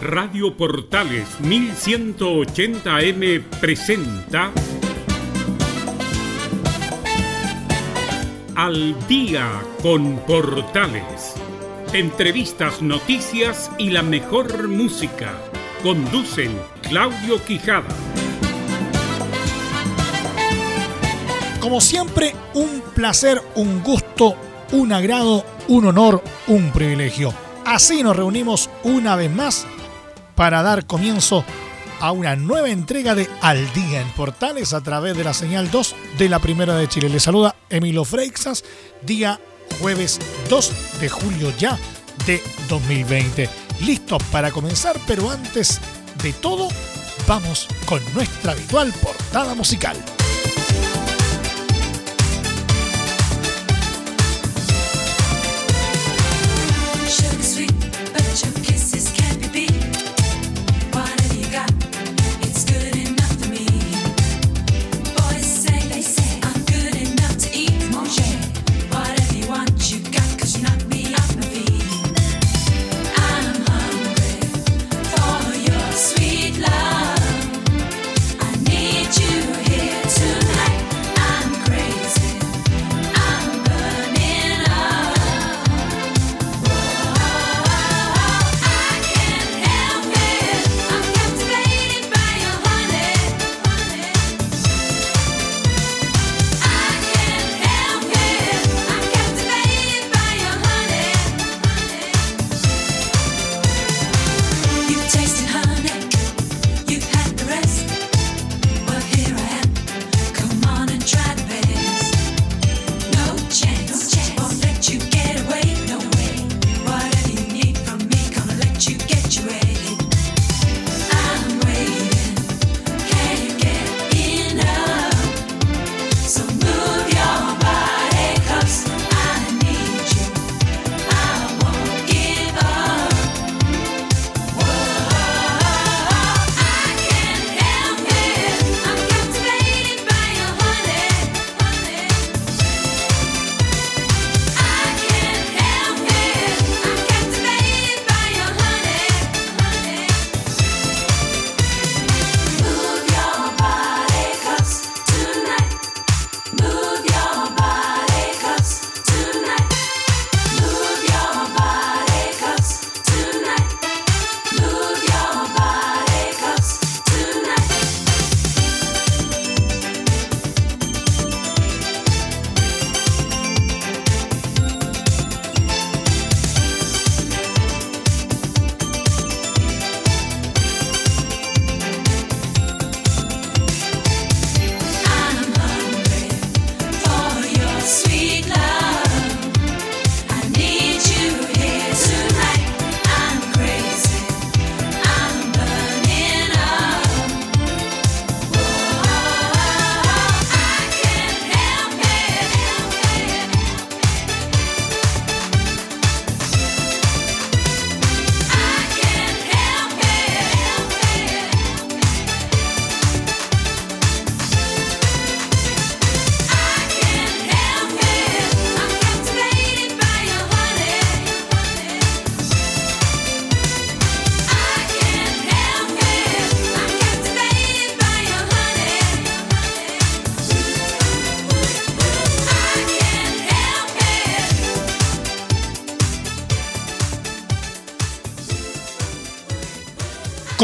Radio Portales 1180M presenta Al día con Portales. Entrevistas, noticias y la mejor música. Conducen Claudio Quijada. Como siempre, un placer, un gusto, un agrado, un honor, un privilegio. Así nos reunimos una vez más para dar comienzo a una nueva entrega de Al Día en Portales a través de la señal 2 de la Primera de Chile. Le saluda Emilio Freixas, día jueves 2 de julio ya de 2020. Listo para comenzar, pero antes de todo, vamos con nuestra habitual portada musical.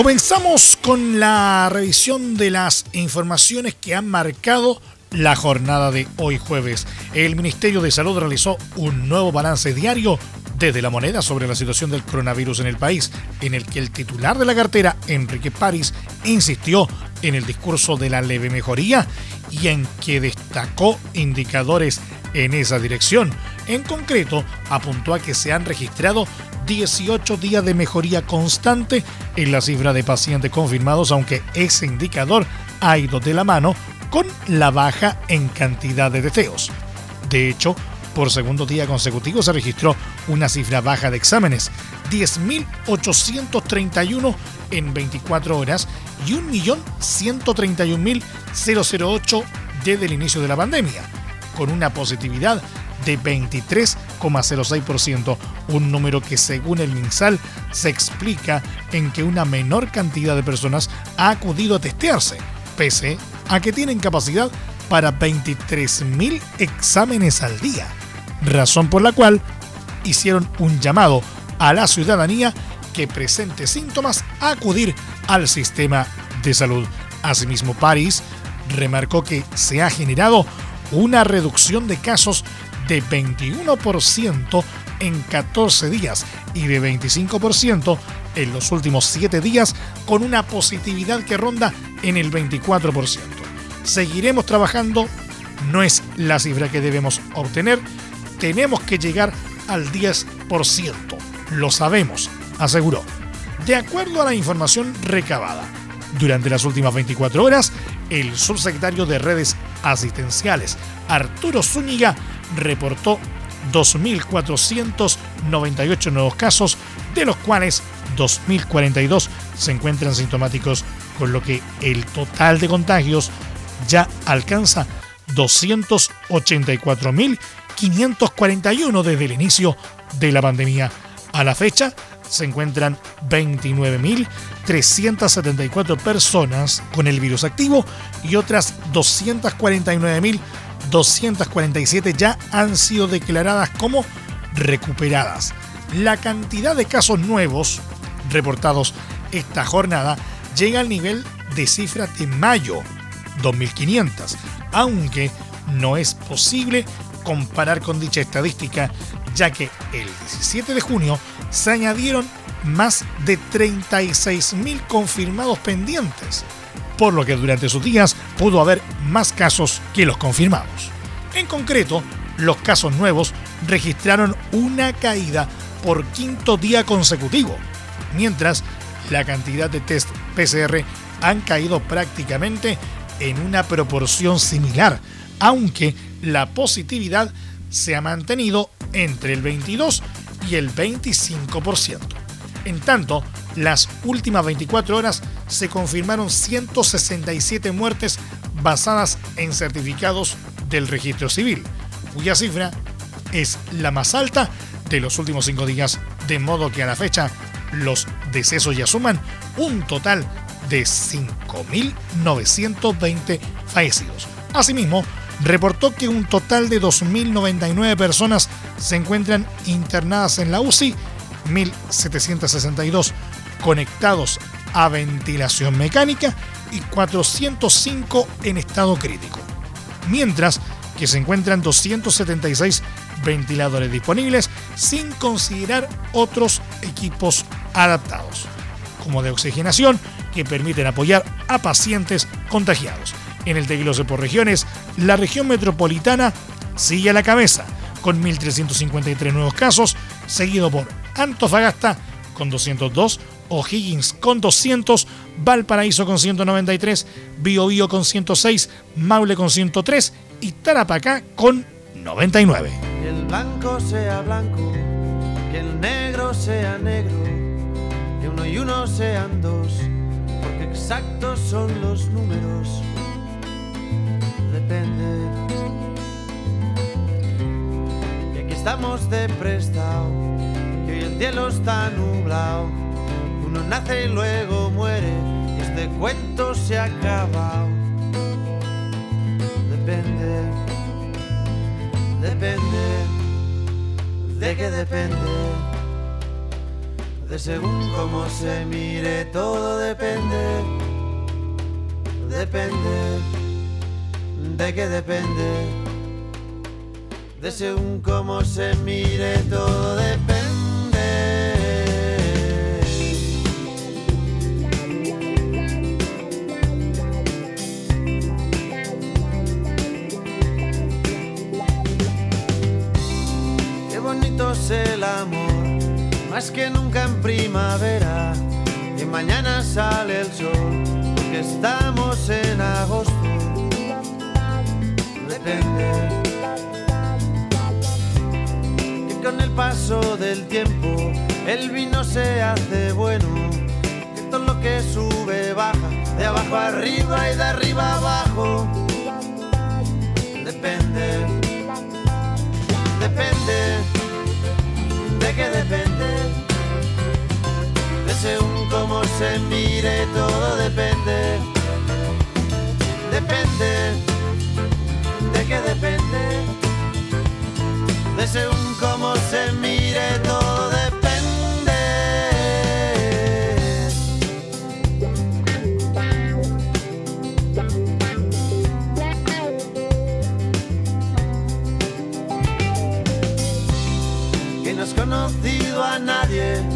Comenzamos con la revisión de las informaciones que han marcado la jornada de hoy jueves. El Ministerio de Salud realizó un nuevo balance diario desde la moneda sobre la situación del coronavirus en el país, en el que el titular de la cartera, Enrique París, insistió en el discurso de la leve mejoría y en que destacó indicadores en esa dirección. En concreto, apuntó a que se han registrado 18 días de mejoría constante en la cifra de pacientes confirmados, aunque ese indicador ha ido de la mano con la baja en cantidad de deseos. De hecho, por segundo día consecutivo se registró una cifra baja de exámenes, 10.831 en 24 horas y 1.131.008 desde el inicio de la pandemia, con una positividad de 23 2,06%, un número que según el MinSal se explica en que una menor cantidad de personas ha acudido a testearse, pese a que tienen capacidad para 23.000 exámenes al día, razón por la cual hicieron un llamado a la ciudadanía que presente síntomas a acudir al sistema de salud. Asimismo, París remarcó que se ha generado una reducción de casos de 21% en 14 días y de 25% en los últimos 7 días con una positividad que ronda en el 24%. Seguiremos trabajando, no es la cifra que debemos obtener, tenemos que llegar al 10%, lo sabemos, aseguró. De acuerdo a la información recabada, durante las últimas 24 horas, el subsecretario de redes asistenciales, Arturo Zúñiga, reportó 2.498 nuevos casos, de los cuales 2.042 se encuentran sintomáticos, con lo que el total de contagios ya alcanza 284.541 desde el inicio de la pandemia. A la fecha, se encuentran 29.374 personas con el virus activo y otras 249.247 ya han sido declaradas como recuperadas. La cantidad de casos nuevos reportados esta jornada llega al nivel de cifra de mayo, 2.500, aunque no es posible comparar con dicha estadística, ya que el 17 de junio se añadieron más de 36.000 confirmados pendientes, por lo que durante sus días pudo haber más casos que los confirmados. En concreto, los casos nuevos registraron una caída por quinto día consecutivo, mientras la cantidad de test PCR han caído prácticamente en una proporción similar, aunque la positividad se ha mantenido entre el 22 y el 25%. En tanto, las últimas 24 horas se confirmaron 167 muertes basadas en certificados del registro civil, cuya cifra es la más alta de los últimos cinco días, de modo que a la fecha los decesos ya suman un total de 5.920 fallecidos. Asimismo, reportó que un total de 2.099 personas se encuentran internadas en la UCI, 1.762 conectados a ventilación mecánica y 405 en estado crítico. Mientras que se encuentran 276 ventiladores disponibles sin considerar otros equipos adaptados, como de oxigenación, que permiten apoyar a pacientes contagiados. En el desglose por regiones, la región metropolitana sigue a la cabeza con 1.353 nuevos casos, seguido por Antofagasta con 202, O'Higgins con 200, Valparaíso con 193, Biobío con 106, Maule con 103 y Tarapacá con 99. Que el blanco sea blanco, que el negro sea negro, que uno y uno sean dos, porque exactos son los números depende. Y aquí estamos de prestado, que hoy el cielo está nublado. Uno nace y luego muere, y este cuento se ha acabado. Depende, depende, de qué depende. De según cómo se mire, todo depende, depende de qué depende, de según cómo se mire, todo depende. Mañana sale el sol, porque estamos en agosto. Que con el paso del tiempo el vino se hace bueno, que todo lo que sube baja, de abajo arriba y de arriba abajo. Depende, depende. Qué depende. Según cómo se mire, todo depende. Depende. ¿De qué depende? De según cómo se mire, todo depende. Que no has conocido a nadie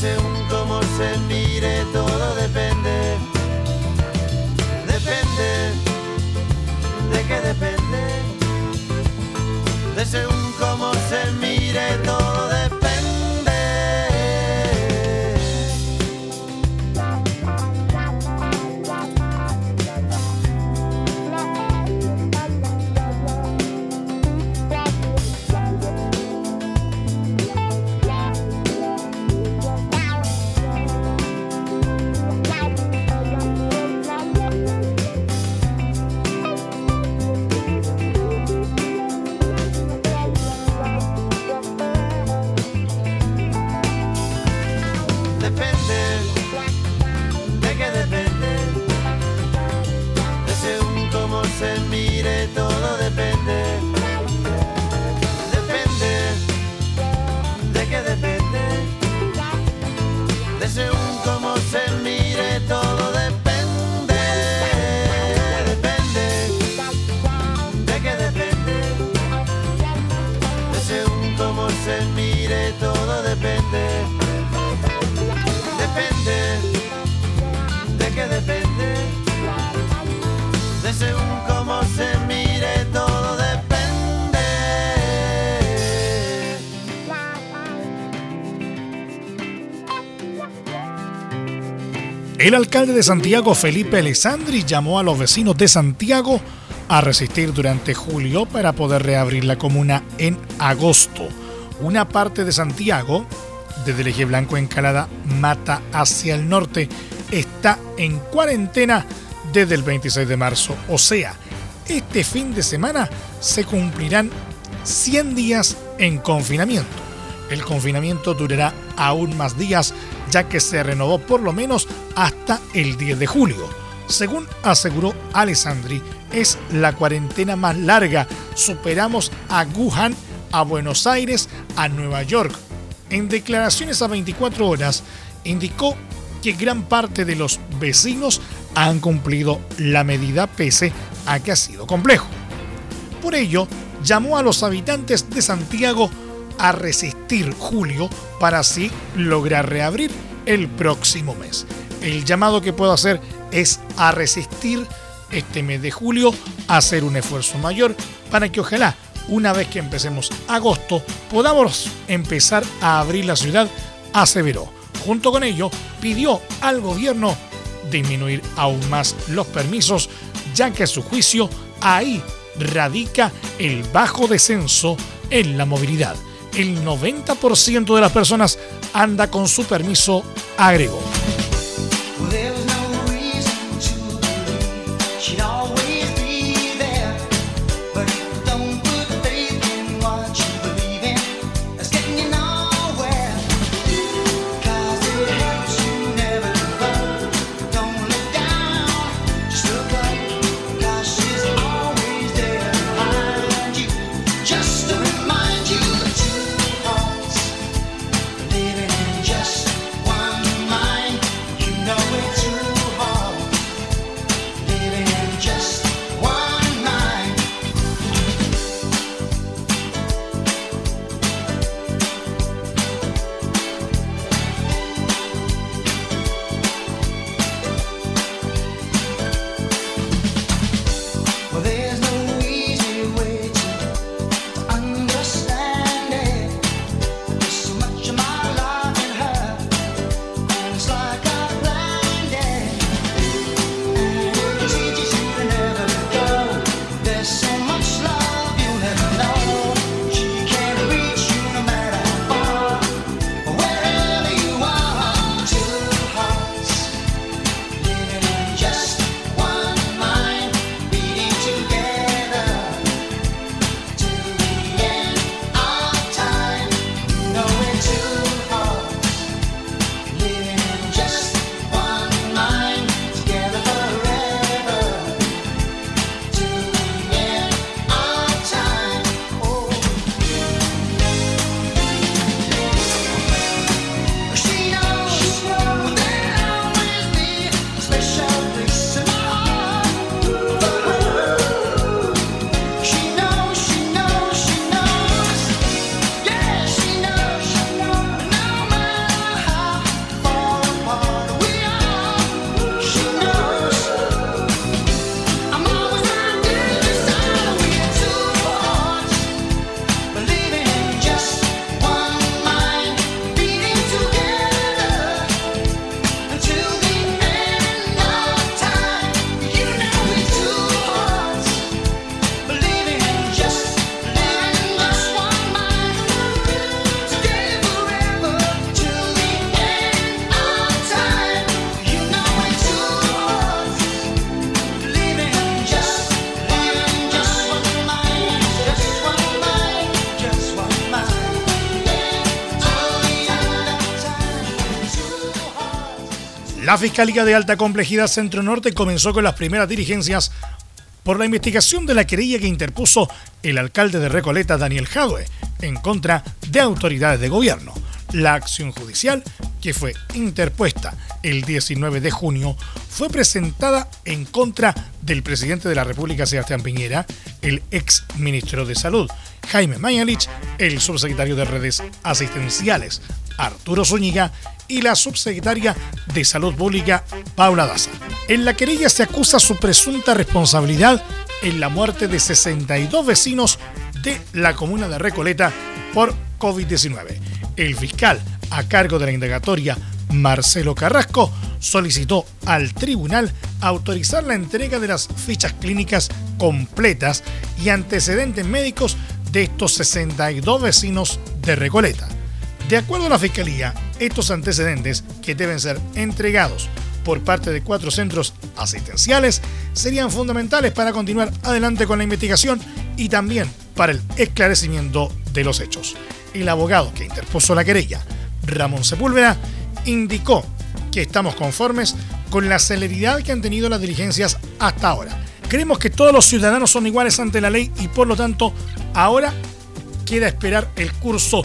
Según cómo se mire, todo depende. Depende. El alcalde de Santiago, Felipe Alessandri, llamó a los vecinos de Santiago a resistir durante julio para poder reabrir la comuna en agosto. Una parte de Santiago, desde el eje blanco Encalada Mata hacia el norte, está en cuarentena desde el 26 de marzo. O sea, este fin de semana se cumplirán 100 días en confinamiento. El confinamiento durará aún más días ya que se renovó por lo menos hasta el 10 de julio. Según aseguró Alessandri, es la cuarentena más larga. Superamos a Wuhan, a Buenos Aires, a Nueva York. En declaraciones a 24 horas, indicó que gran parte de los vecinos han cumplido la medida pese a que ha sido complejo. Por ello, llamó a los habitantes de Santiago a resistir julio para así lograr reabrir el próximo mes. El llamado que puedo hacer es a resistir este mes de julio, a hacer un esfuerzo mayor para que ojalá una vez que empecemos agosto podamos empezar a abrir la ciudad, aseveró. Junto con ello, pidió al gobierno disminuir aún más los permisos, ya que a su juicio ahí radica el bajo descenso en la movilidad. El 90% de las personas anda con su permiso, agregó. La Fiscalía de Alta Complejidad Centro Norte comenzó con las primeras diligencias por la investigación de la querella que interpuso el alcalde de Recoleta, Daniel Jadwe, en contra de autoridades de gobierno. La acción judicial, que fue interpuesta el 19 de junio, fue presentada en contra del presidente de la República, Sebastián Piñera, el ex ministro de Salud, Jaime Mañalich, el subsecretario de Redes Asistenciales, Arturo Zúñiga, y la subsecretaria de Salud Pública, Paula Daza. En la querella se acusa su presunta responsabilidad en la muerte de 62 vecinos de la comuna de Recoleta por COVID-19. El fiscal a cargo de la indagatoria, Marcelo Carrasco, solicitó al tribunal autorizar la entrega de las fichas clínicas completas y antecedentes médicos de estos 62 vecinos de Recoleta. De acuerdo a la Fiscalía, estos antecedentes, que deben ser entregados por parte de cuatro centros asistenciales, serían fundamentales para continuar adelante con la investigación y también para el esclarecimiento de los hechos. El abogado que interpuso la querella, Ramón Sepúlveda, indicó que estamos conformes con la celeridad que han tenido las diligencias hasta ahora. Creemos que todos los ciudadanos son iguales ante la ley y por lo tanto ahora queda esperar el curso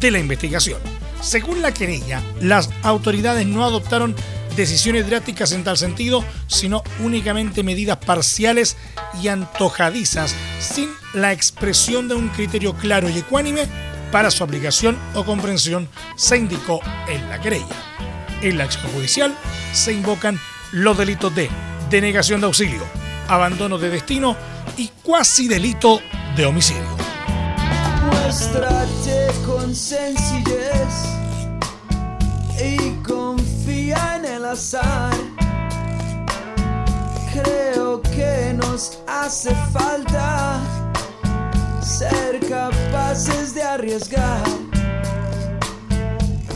de la investigación. Según la querella, las autoridades no adoptaron decisiones drásticas en tal sentido, sino únicamente medidas parciales y antojadizas, sin la expresión de un criterio claro y ecuánime para su aplicación o comprensión, se indicó en la querella. En la acción judicial se invocan los delitos de denegación de auxilio, abandono de destino y cuasi delito de homicidio. Muéstrate con sencillez y confía en el azar. Creo que nos hace falta ser capaces de arriesgar.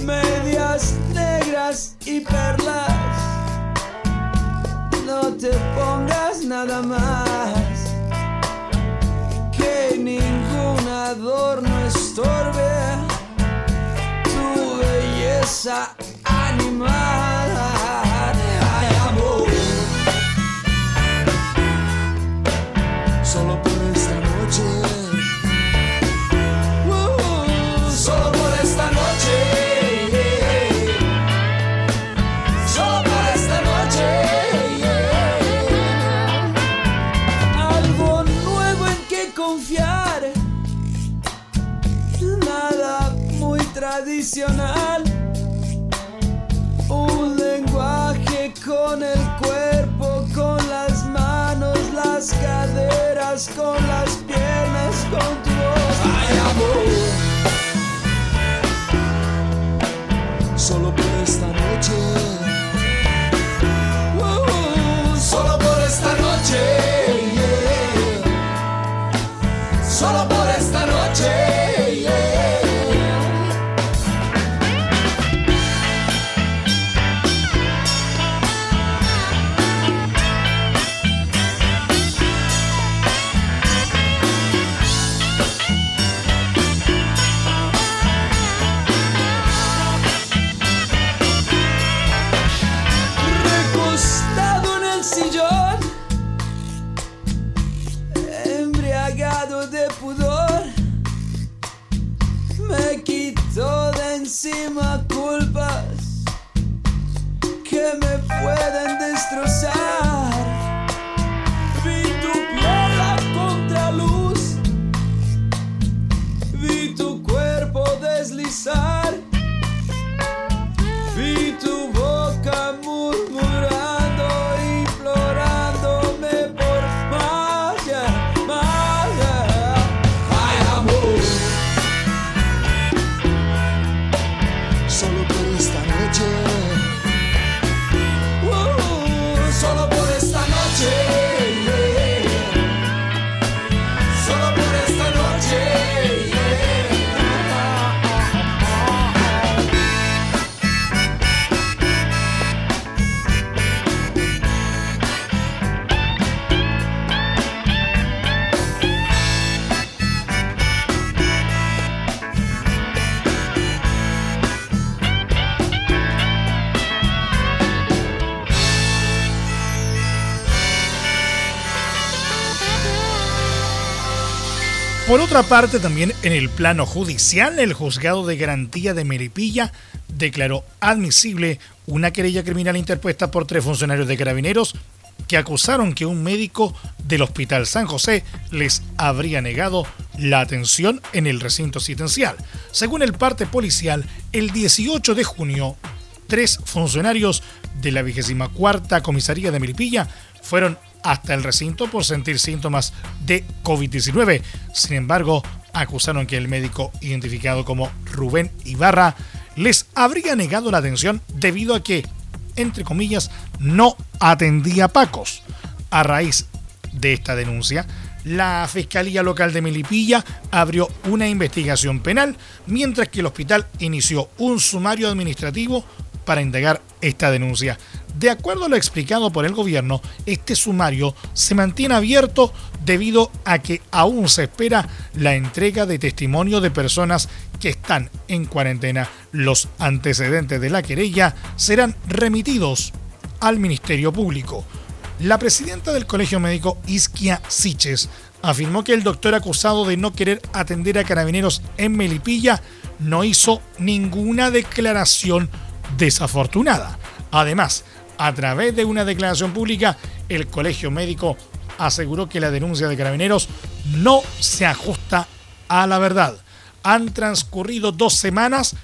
Medias negras y perlas. No te pongas nada más que ningún adorno estorbe belleza animal. Ay, amor. Solo por esta noche. Uh, solo por esta noche. Solo por esta noche. Algo nuevo en que confiar. Nada muy tradicional. Con las piernas, con tu voz. Ay, amor. Otra parte, también en el plano judicial, el juzgado de garantía de Melipilla declaró admisible una querella criminal interpuesta por tres funcionarios de carabineros que acusaron que un médico del Hospital San José les habría negado la atención en el recinto asistencial. Según el parte policial, el 18 de junio, tres funcionarios de la 24 Comisaría de Melipilla fueron hasta el recinto por sentir síntomas de COVID-19. Sin embargo, acusaron que el médico identificado como Rubén Ibarra les habría negado la atención debido a que, entre comillas, no atendía Pacos. A raíz de esta denuncia, la Fiscalía Local de Melipilla abrió una investigación penal, mientras que el hospital inició un sumario administrativo para indagar esta denuncia. De acuerdo a lo explicado por el gobierno, este sumario se mantiene abierto debido a que aún se espera la entrega de testimonio de personas que están en cuarentena. Los antecedentes de la querella serán remitidos al Ministerio Público. La presidenta del Colegio Médico Isquia Siches afirmó que el doctor acusado de no querer atender a carabineros en Melipilla no hizo ninguna declaración desafortunada. Además, a través de una declaración pública, el Colegio Médico aseguró que la denuncia de carabineros no se ajusta a la verdad. Han transcurrido dos semanas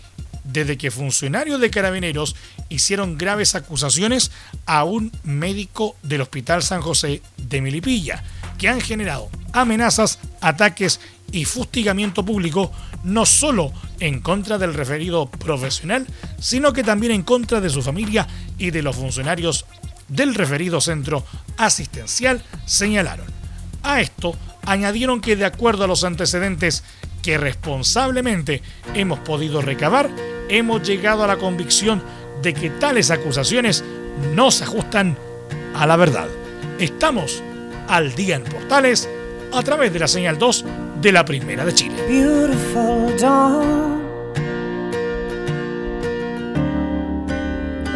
desde que funcionarios de carabineros hicieron graves acusaciones a un médico del Hospital San José de Melipilla, que han generado amenazas, ataques y fustigamiento público no solo en contra del referido profesional, sino que también en contra de su familia y de los funcionarios del referido centro asistencial, señalaron. A esto añadieron que de acuerdo a los antecedentes que responsablemente hemos podido recabar, hemos llegado a la convicción de que tales acusaciones no se ajustan a la verdad. Estamos al día en Portales a través de la señal 2 de la Primera de Chile. Beautiful dawn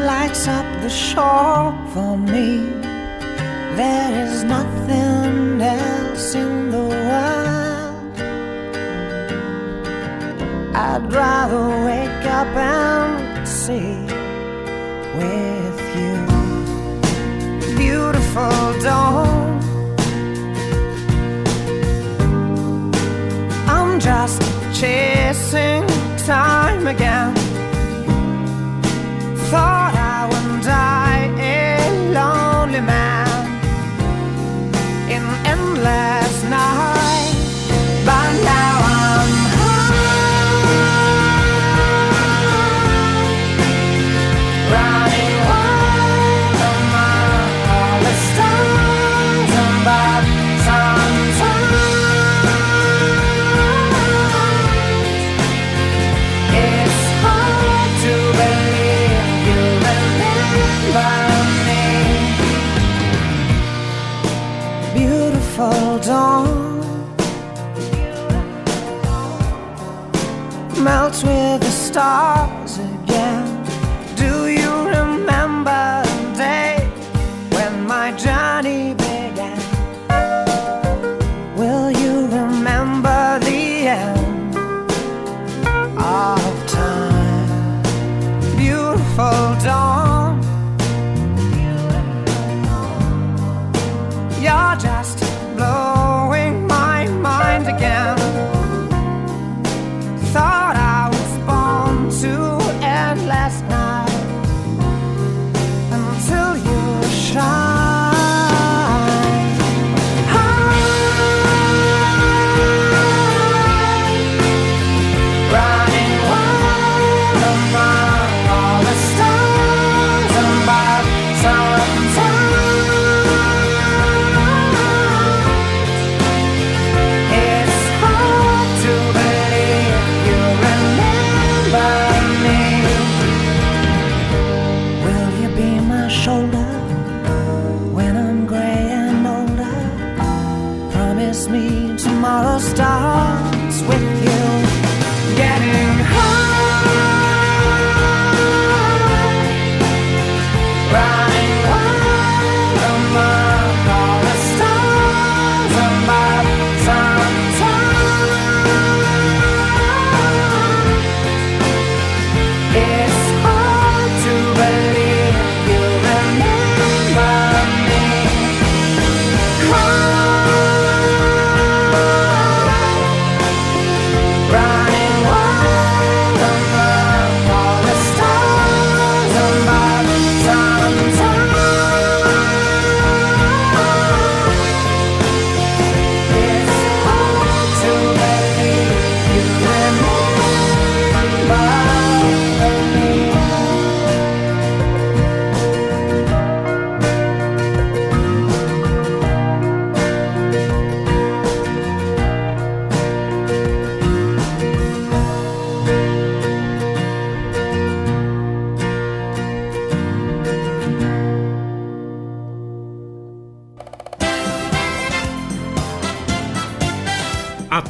lights up the shore for me. There is nothing else in the world. I'd rather wake up and see with you. Beautiful dawn. Just chasing time again. Thought I would die a lonely man in endless star.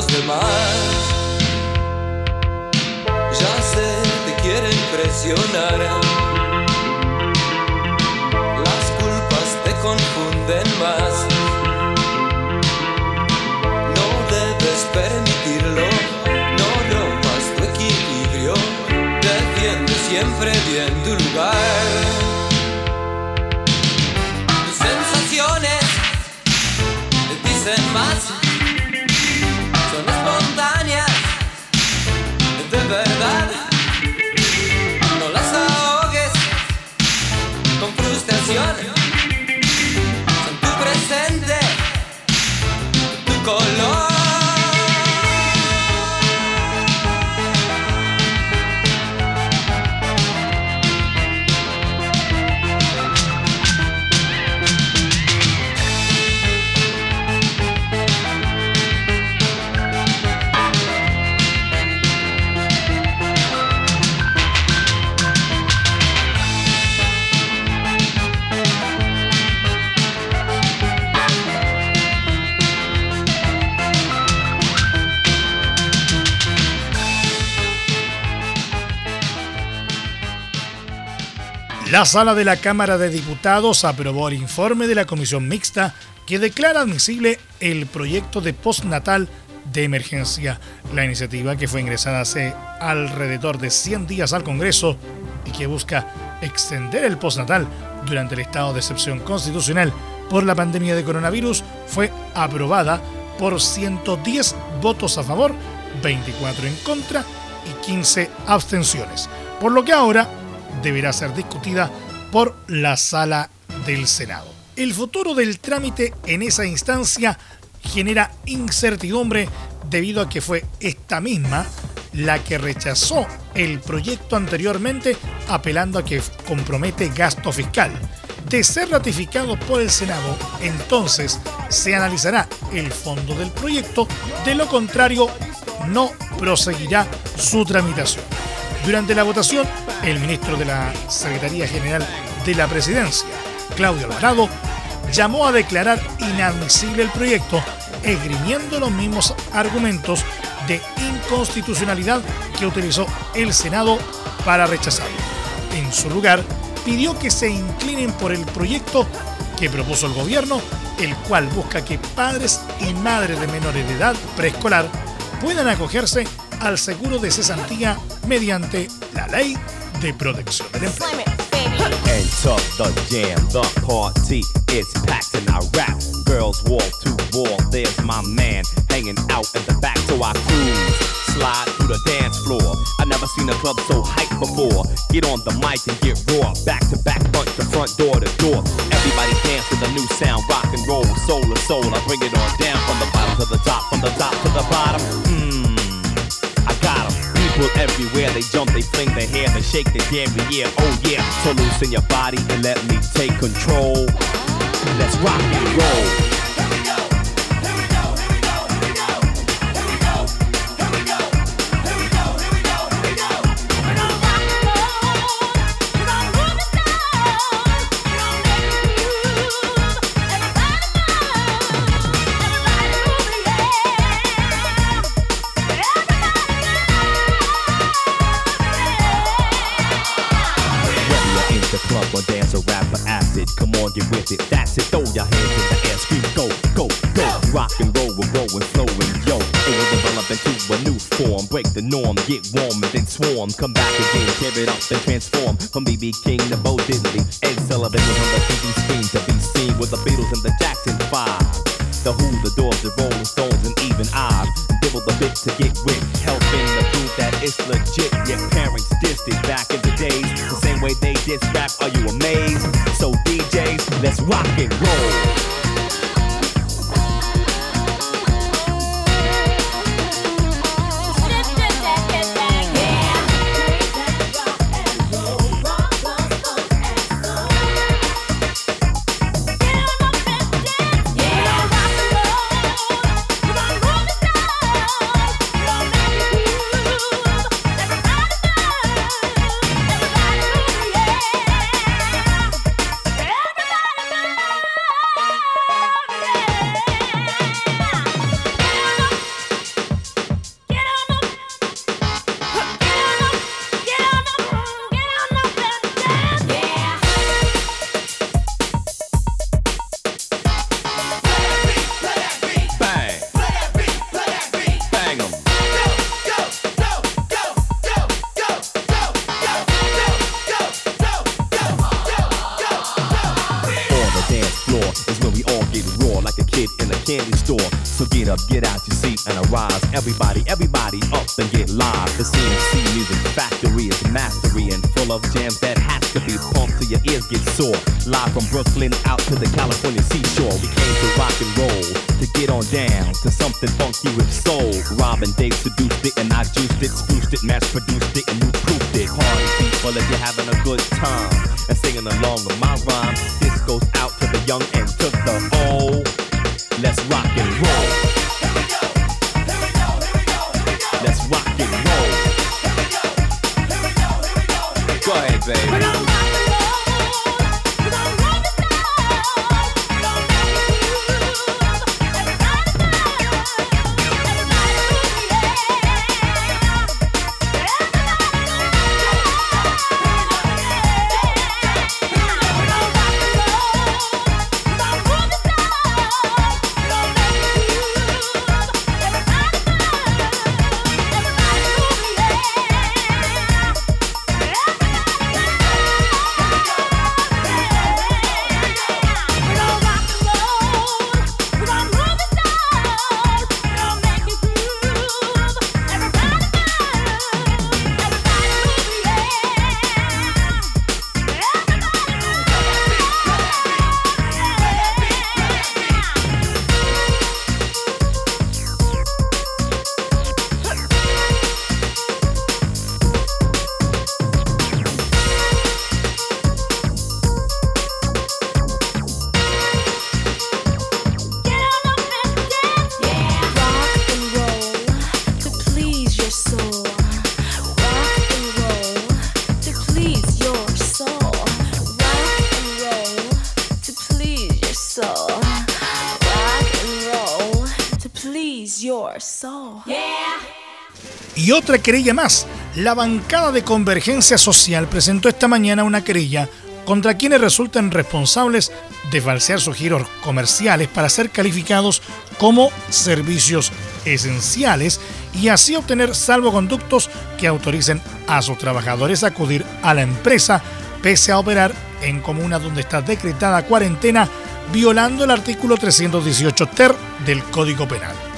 Los demás. Ya sé, te quieren presionar. Las culpas te confunden más. No debes permitirlo, no rompas tu equilibrio. Defiende siempre bien tu lugar. Tus sensaciones dicen más, La sala de la Cámara de Diputados aprobó el informe de la Comisión Mixta que declara admisible el proyecto de postnatal de emergencia. La iniciativa que fue ingresada hace alrededor de 100 días al Congreso y que busca extender el postnatal durante el estado de excepción constitucional por la pandemia de coronavirus fue aprobada por 110 votos a favor, 24 en contra y 15 abstenciones. Por lo que ahora deberá ser discutida por la sala del Senado. El futuro del trámite en esa instancia genera incertidumbre debido a que fue esta misma la que rechazó el proyecto anteriormente apelando a que compromete gasto fiscal. De ser ratificado por el Senado, entonces se analizará el fondo del proyecto, de lo contrario no proseguirá su tramitación. Durante la votación, el ministro de la Secretaría General de la Presidencia, Claudio Alvarado, llamó a declarar inadmisible el proyecto, esgrimiendo los mismos argumentos de inconstitucionalidad que utilizó el Senado para rechazarlo. En su lugar, pidió que se inclinen por el proyecto que propuso el gobierno, el cual busca que padres y madres de menores de edad preescolar puedan acogerse al seguro de cesantía mediante la ley de protección del empleo. Enter the jam, the party is packed and I rap. Girls wall to wall, there's my man hanging out in the back, so I cruise, slide through the dance floor. I never Never seen a club so hyped before. Get on the mic and get raw. Back to back, front to front, door to door. Everybody dance to the new sound, rock and roll, soul to soul. I bring it on down from the bottom to the top, from the top to the bottom. I got People everywhere, they jump, they fling their hair, they shake their yeah, oh yeah. So loosen your body and let me take control. Let's rock and roll. Get warm and then swarm. Come back again, tear it up, then transform. Store. So get up, get out your seat and arise. Everybody, everybody up and get live. The CMC Music Factory is mastery and full of jams that has to be pumped till your ears get sore. Live from Brooklyn out to the California seashore. We came to rock and roll, to get on down to something funky with soul. Robin Dave seduced it and I juiced it, spruced it, mass produced it, and you proofed it. Party people if you're having a good time and singing along with my rhyme. This goes out to the young and to the old. Let's rock and roll. Here we go, here we go, here we go, here we go. Let's rock and roll. Here we go ahead, baby. Y otra querella más. La bancada de Convergencia Social presentó esta mañana una querella contra quienes resultan responsables de falsear sus giros comerciales para ser calificados como servicios esenciales y así obtener salvoconductos que autoricen a sus trabajadores a acudir a la empresa pese a operar en comunas donde está decretada cuarentena violando el artículo 318 ter del Código Penal.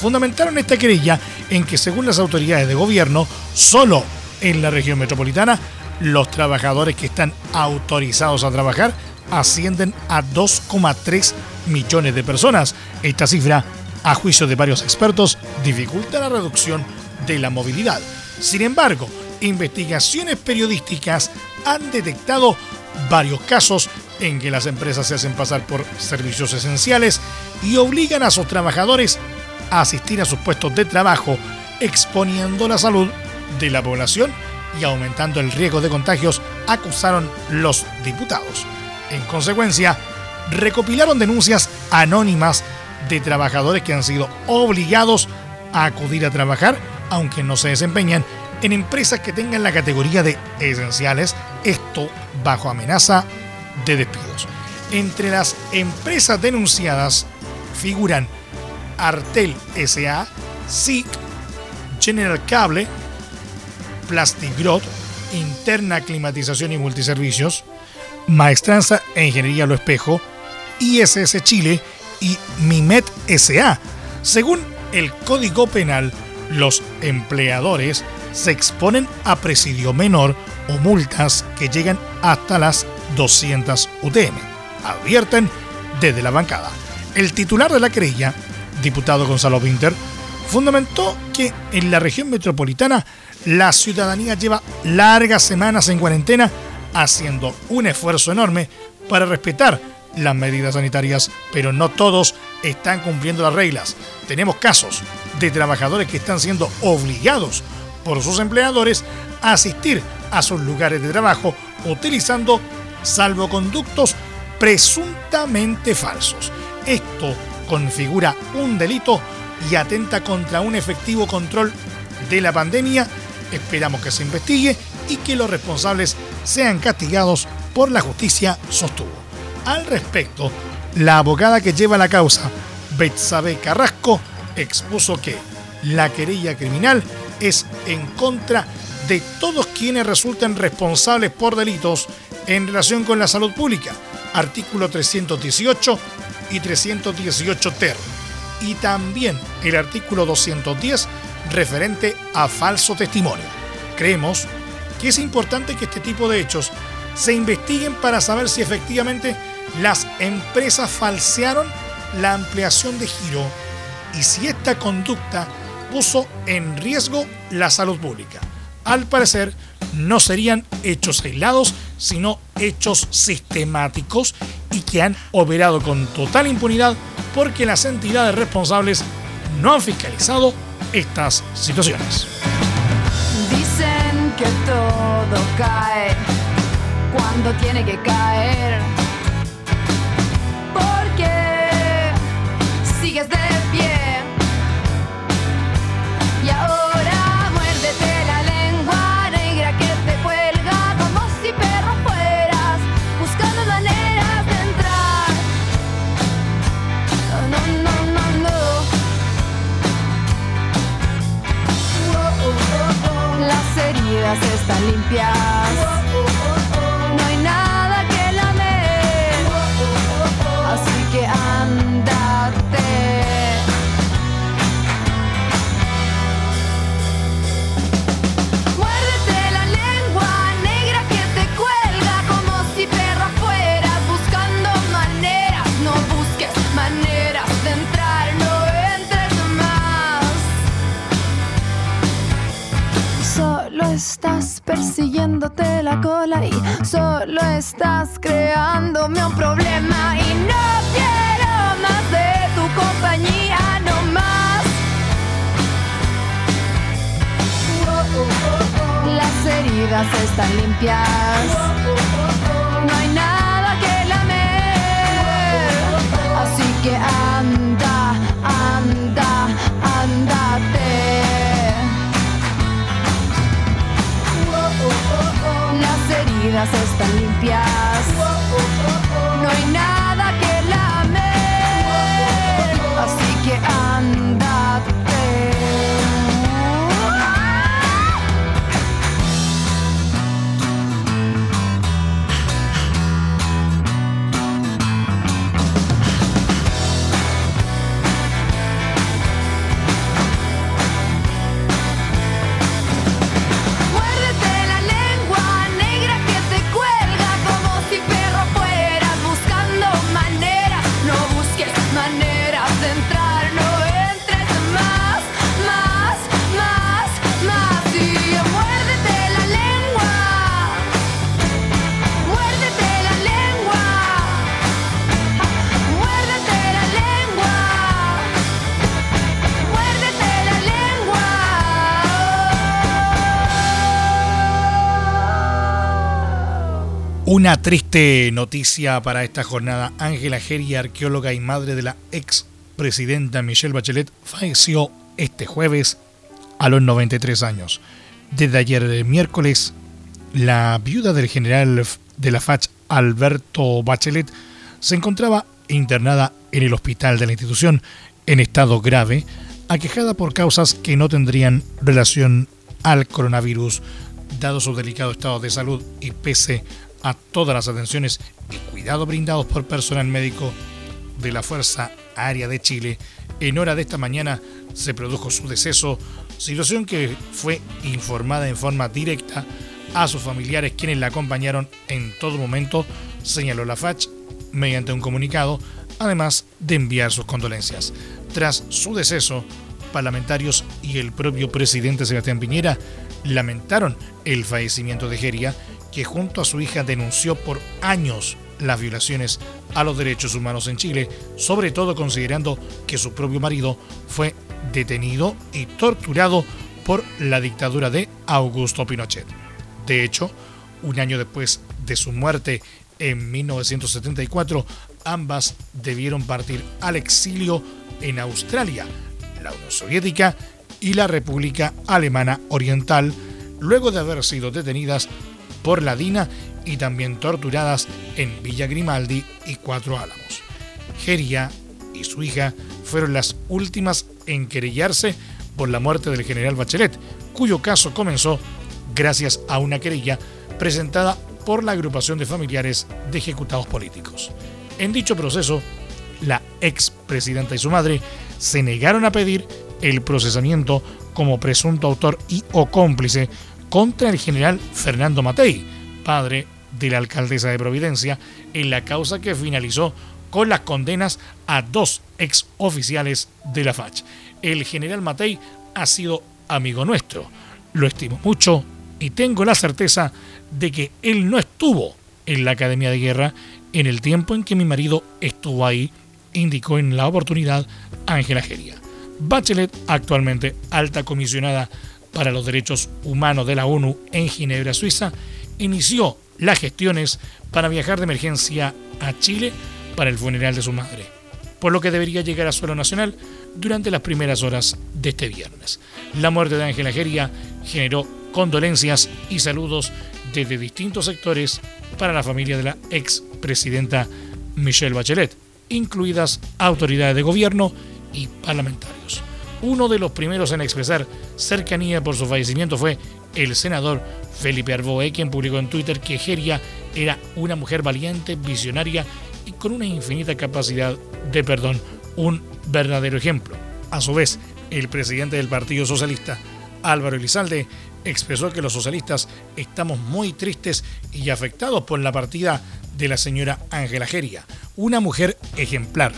Fundamentaron esta querella en que según las autoridades de gobierno, solo En la región metropolitana, los trabajadores que están autorizados a trabajar ascienden a 2,3 millones de personas. Esta cifra, a juicio de varios expertos, dificulta la reducción de la movilidad. Sin embargo, investigaciones periodísticas han detectado varios casos en que las empresas se hacen pasar por servicios esenciales y obligan a sus trabajadores a asistir a sus puestos de trabajo, exponiendo la salud de la población y aumentando el riesgo de contagios, acusaron los diputados. En consecuencia, recopilaron denuncias anónimas de trabajadores que han sido obligados a acudir a trabajar, aunque no se desempeñan en empresas que tengan la categoría de esenciales, esto bajo amenaza de despidos. Entre las empresas denunciadas figuran Artel SA, SIC, General Cable, Plastigrot, Interna Climatización y Multiservicios, Maestranza e Ingeniería Lo Espejo, ISS Chile y MIMET SA. Según el Código Penal, los empleadores se exponen a presidio menor o multas que llegan hasta las 200 UTM. Advierten desde la bancada. El titular de la querella, diputado Gonzalo Winter, fundamentó que en la región metropolitana la ciudadanía lleva largas semanas en cuarentena haciendo un esfuerzo enorme para respetar las medidas sanitarias, pero no todos están cumpliendo las reglas. Tenemos casos de trabajadores que están siendo obligados por sus empleadores a asistir a sus lugares de trabajo utilizando salvoconductos presuntamente falsos. Esto configura un delito y atenta contra un efectivo control de la pandemia. Esperamos que se investigue y que los responsables sean castigados por la justicia, sostuvo. Al respecto, la abogada que lleva la causa, Betsabe Carrasco, expuso que la querella criminal es en contra de todos quienes resulten responsables por delitos en relación con la salud pública, artículo 318 y 318 ter, y también el artículo 210 referente a falso testimonio. Creemos que es importante que este tipo de hechos se investiguen para saber si efectivamente las empresas falsearon la ampliación de giro y si esta conducta puso en riesgo la salud pública. Al parecer, no serían hechos aislados, sino hechos sistemáticos y que han operado con total impunidad porque las entidades responsables no han fiscalizado estas situaciones. Dicen que todo cae cuando tiene que caer. Están limpias. Persiguiéndote la cola y solo estás creándome un problema y no quiero más de tu compañía, no más. Las heridas están limpias. No hay nada que lamer. Así que Las heridas están limpias. Una triste noticia para esta jornada. Ángela Geria, arqueóloga y madre de la ex presidenta Michelle Bachelet, falleció este jueves a los 93 años. Desde ayer miércoles, la viuda del general de la FACH, Alberto Bachelet, se encontraba internada en el hospital de la institución en estado grave, aquejada por causas que no tendrían relación al coronavirus, dado su delicado estado de salud y pese a todas las atenciones y cuidados brindados por personal médico de la Fuerza Aérea de Chile, en hora de esta mañana se produjo su deceso, situación que fue informada en forma directa a sus familiares quienes la acompañaron en todo momento, señaló la FACH mediante un comunicado, además de enviar sus condolencias. Tras su deceso, parlamentarios y el propio presidente Sebastián Piñera lamentaron el fallecimiento de Geria, que junto a su hija denunció por años las violaciones a los derechos humanos en Chile, sobre todo considerando que su propio marido fue detenido y torturado por la dictadura de Augusto Pinochet. De hecho, un año después de su muerte en 1974, ambas debieron partir al exilio en Australia, la Unión Soviética y la República Alemana Oriental, luego de haber sido detenidas por la DINA y también torturadas en Villa Grimaldi y Cuatro Álamos. Geria y su hija fueron las últimas en querellarse por la muerte del general Bachelet, cuyo caso comenzó gracias a una querella presentada por la agrupación de familiares de ejecutados políticos. En dicho proceso, la expresidenta y su madre se negaron a pedir el procesamiento como presunto autor y o cómplice contra el general Fernando Matei, padre de la alcaldesa de Providencia, en la causa que finalizó con las condenas a dos ex oficiales de la FACH. El general Matei ha sido amigo nuestro, lo estimo mucho y tengo la certeza de que él no estuvo en la Academia de Guerra en el tiempo en que mi marido estuvo ahí, indicó en la oportunidad Ángela Geria. Bachelet, actualmente alta comisionada para los Derechos Humanos de la ONU en Ginebra, Suiza, inició las gestiones para viajar de emergencia a Chile para el funeral de su madre, por lo que debería llegar a suelo nacional durante las primeras horas de este viernes. La muerte de Ángela Geria generó condolencias y saludos desde distintos sectores para la familia de la ex presidenta Michelle Bachelet, incluidas autoridades de gobierno y parlamentarios. Uno de los primeros en expresar cercanía por su fallecimiento fue el senador Felipe Arboe, quien publicó en Twitter que Geria era una mujer valiente, visionaria y con una infinita capacidad de perdón, un verdadero ejemplo. A su vez, el presidente del Partido Socialista, Álvaro Elizalde, expresó que los socialistas estamos muy tristes y afectados por la partida de la señora Ángela Geria, una mujer ejemplar,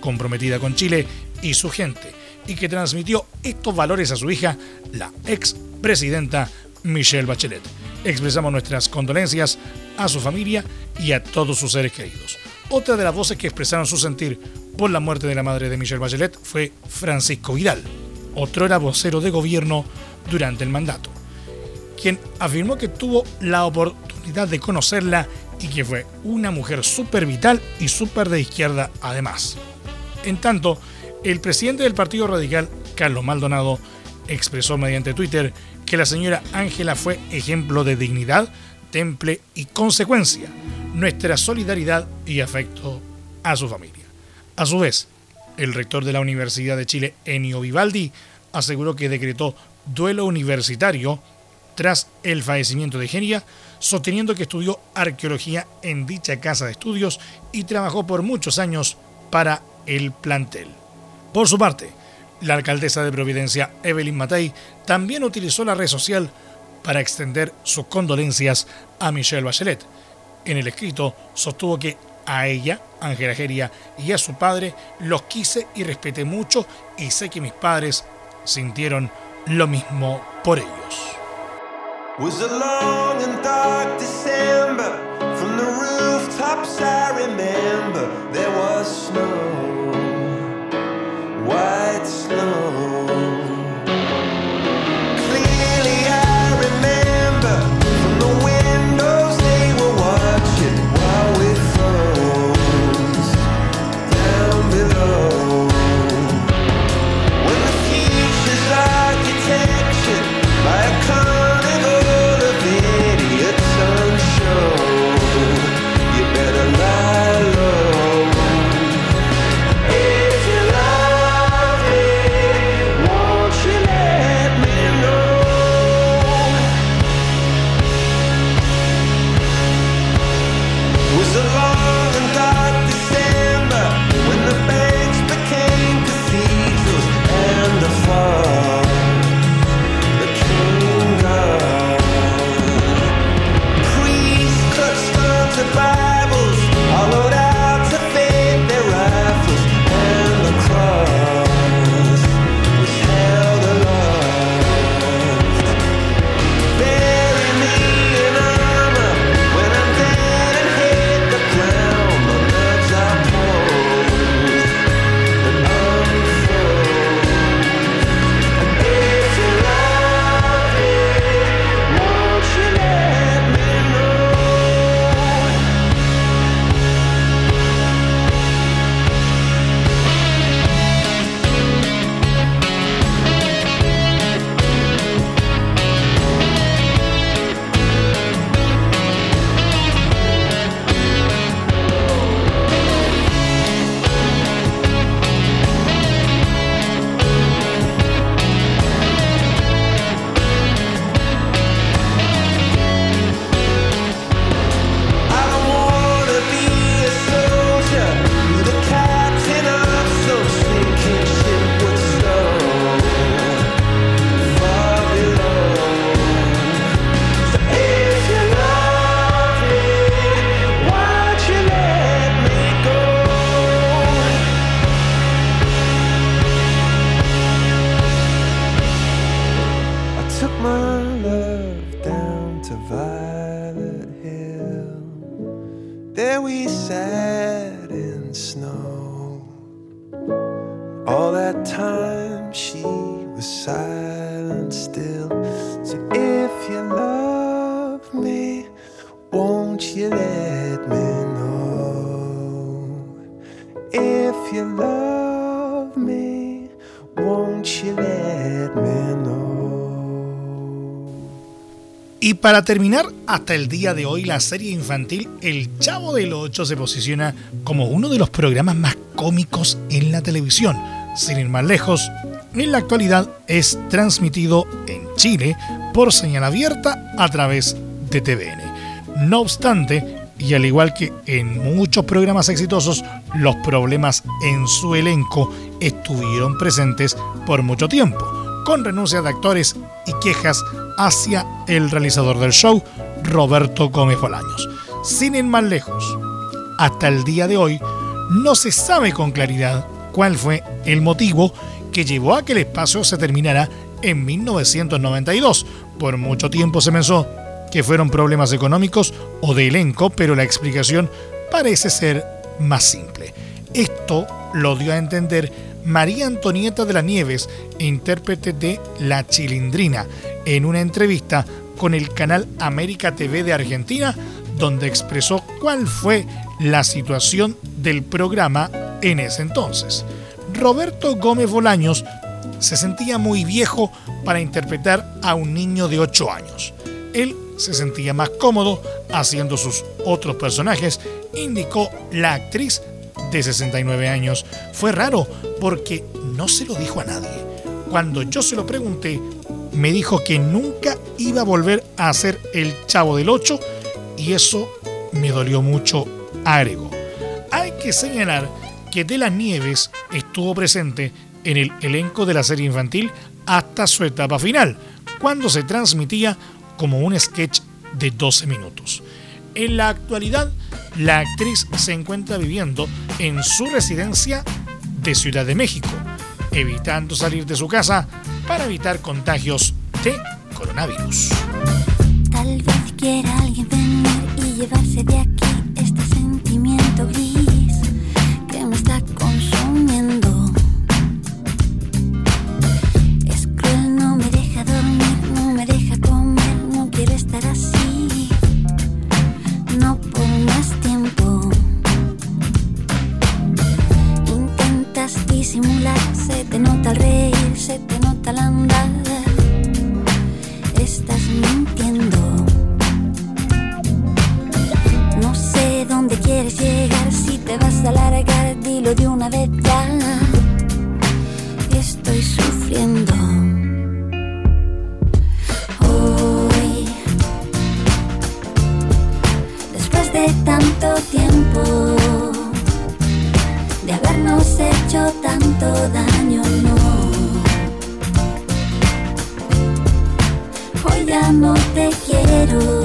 comprometida con Chile y su gente, y que transmitió estos valores a su hija, la ex presidenta Michelle Bachelet. Expresamos nuestras condolencias a su familia y a todos sus seres queridos. Otra de las voces que expresaron su sentir por la muerte de la madre de Michelle Bachelet fue Francisco Vidal, otro era vocero de gobierno durante el mandato, quien afirmó que tuvo la oportunidad de conocerla y que fue una mujer súper vital y súper de izquierda además. En tanto, el presidente del Partido Radical, Carlos Maldonado, expresó mediante Twitter que la señora Ángela fue ejemplo de dignidad, temple y consecuencia, nuestra solidaridad y afecto a su familia. A su vez, el rector de la Universidad de Chile, Enio Vivaldi, aseguró que decretó duelo universitario tras el fallecimiento de Genia, sosteniendo que estudió arqueología en dicha casa de estudios y trabajó por muchos años para el plantel. Por su parte, la alcaldesa de Providencia, Evelyn Matei, también utilizó la red social para extender sus condolencias a Michelle Bachelet. En el escrito sostuvo que a ella, Ángela Geria, y a su padre los quise y respeté mucho y sé que mis padres sintieron lo mismo por ellos. Para terminar, hasta el día de hoy, la serie infantil El Chavo del Ocho se posiciona como uno de los programas más cómicos en la televisión. Sin ir más lejos, en la actualidad es transmitido en Chile por señal abierta a través de TVN. No obstante, y al igual que en muchos programas exitosos, los problemas en su elenco estuvieron presentes por mucho tiempo, con renuncias de actores y quejas hacia el realizador del show, Roberto Gómez Bolaños. Sin ir más lejos, hasta el día de hoy no se sabe con claridad cuál fue el motivo que llevó a que el espacio se terminara en 1992. Por mucho tiempo se pensó que fueron problemas económicos o de elenco, pero la explicación parece ser más simple. Esto lo dio a entender María Antonieta de las Nieves, intérprete de La Chilindrina, en una entrevista con el canal América TV de Argentina, donde expresó cuál fue la situación del programa en ese entonces. Roberto Gómez Bolaños se sentía muy viejo para interpretar a un niño de 8 años. Él se sentía más cómodo haciendo sus otros personajes, indicó la actriz de 69 años. Fue raro porque no se lo dijo a nadie. Cuando yo se lo pregunté, me dijo que nunca iba a volver a hacer el Chavo del 8 y eso me dolió mucho, agregó. Hay que señalar que De las Nieves estuvo presente en el elenco de la serie infantil hasta su etapa final, cuando se transmitía como un sketch de 12 minutos. En la actualidad, la actriz se encuentra viviendo en su residencia de Ciudad de México, evitando salir de su casa para evitar contagios de coronavirus. Tal vez quiera alguien venir y llevarse de aquí te vas a largar, dilo de una vez ya. Estoy sufriendo. Hoy, después de tanto tiempo, de habernos hecho tanto daño, no. Hoy ya no te quiero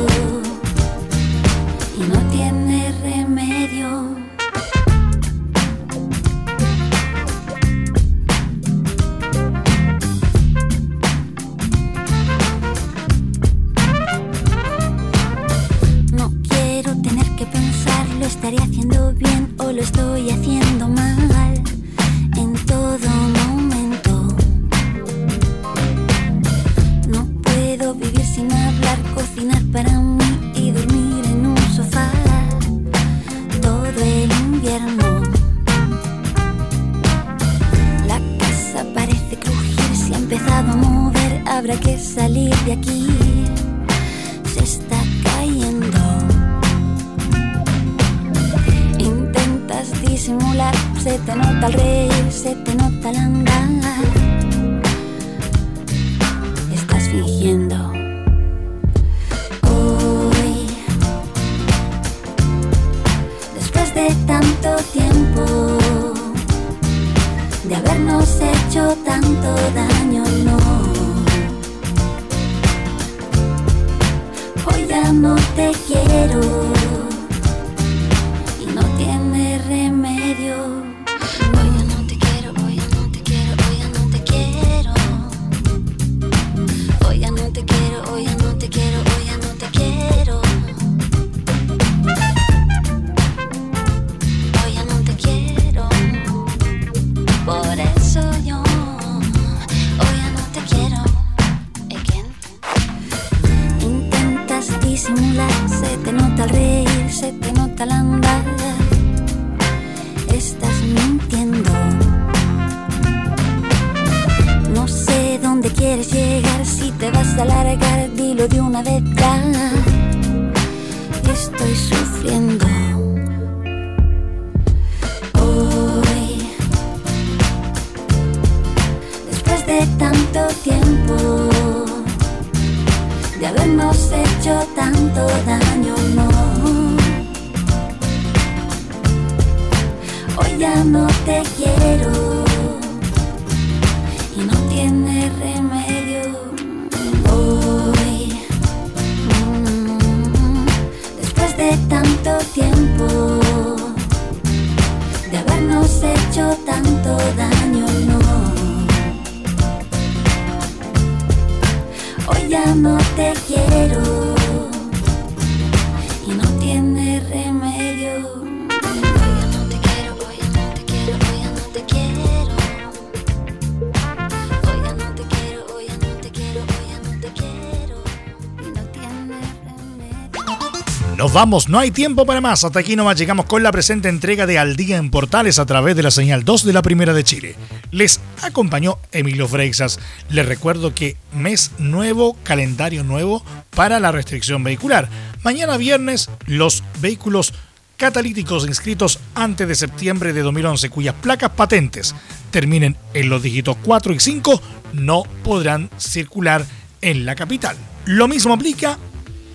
vamos, no hay tiempo para más. Hasta aquí nomás llegamos con la presente entrega de Al Día en Portales a través de la señal 2 de la Primera de Chile. Les acompañó Emilio Freixas. Les recuerdo que mes nuevo, calendario nuevo para la restricción vehicular. Mañana viernes, los vehículos catalíticos inscritos antes de septiembre de 2011 cuyas placas patentes terminen en los dígitos 4 y 5 no podrán circular en la capital. Lo mismo aplica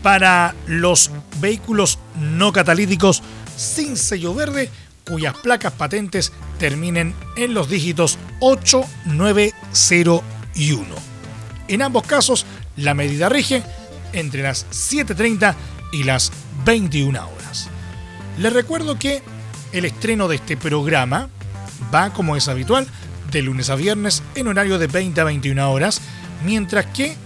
para los vehículos no catalíticos sin sello verde cuyas placas patentes terminen en los dígitos 8, 9, 0 y 1. En ambos casos, la medida rige entre las 7.30 y las 21 horas. Les recuerdo que el estreno de este programa va, como es habitual, de lunes a viernes en horario de 20 a 21 horas, mientras que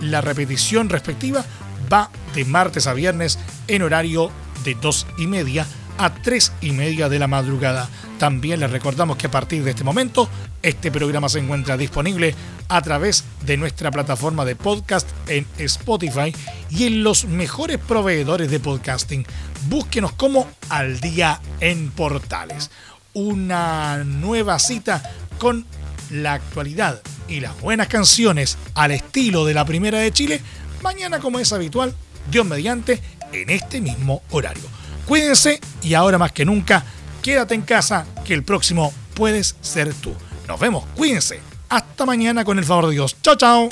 la repetición respectiva va de martes a viernes en horario de 2 y media a 3 y media de la madrugada. También les recordamos que a partir de este momento este programa se encuentra disponible a través de nuestra plataforma de podcast en Spotify y en los mejores proveedores de podcasting. Búsquenos como Al Día en Portales. Una nueva cita con la actualidad y las buenas canciones al estilo de la Primera de Chile. Mañana, como es habitual, Dios mediante, en este mismo horario. Cuídense y ahora más que nunca, quédate en casa que el próximo puedes ser tú. Nos vemos, cuídense. Hasta mañana con el favor de Dios. Chao, chao.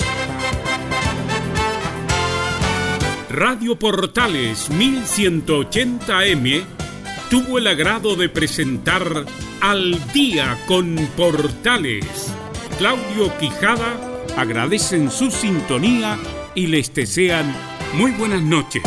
Radio Portales 1180M tuvo el agrado de presentar Al Día con Portales. Claudio Quijada agradecen su sintonía y les desean muy buenas noches.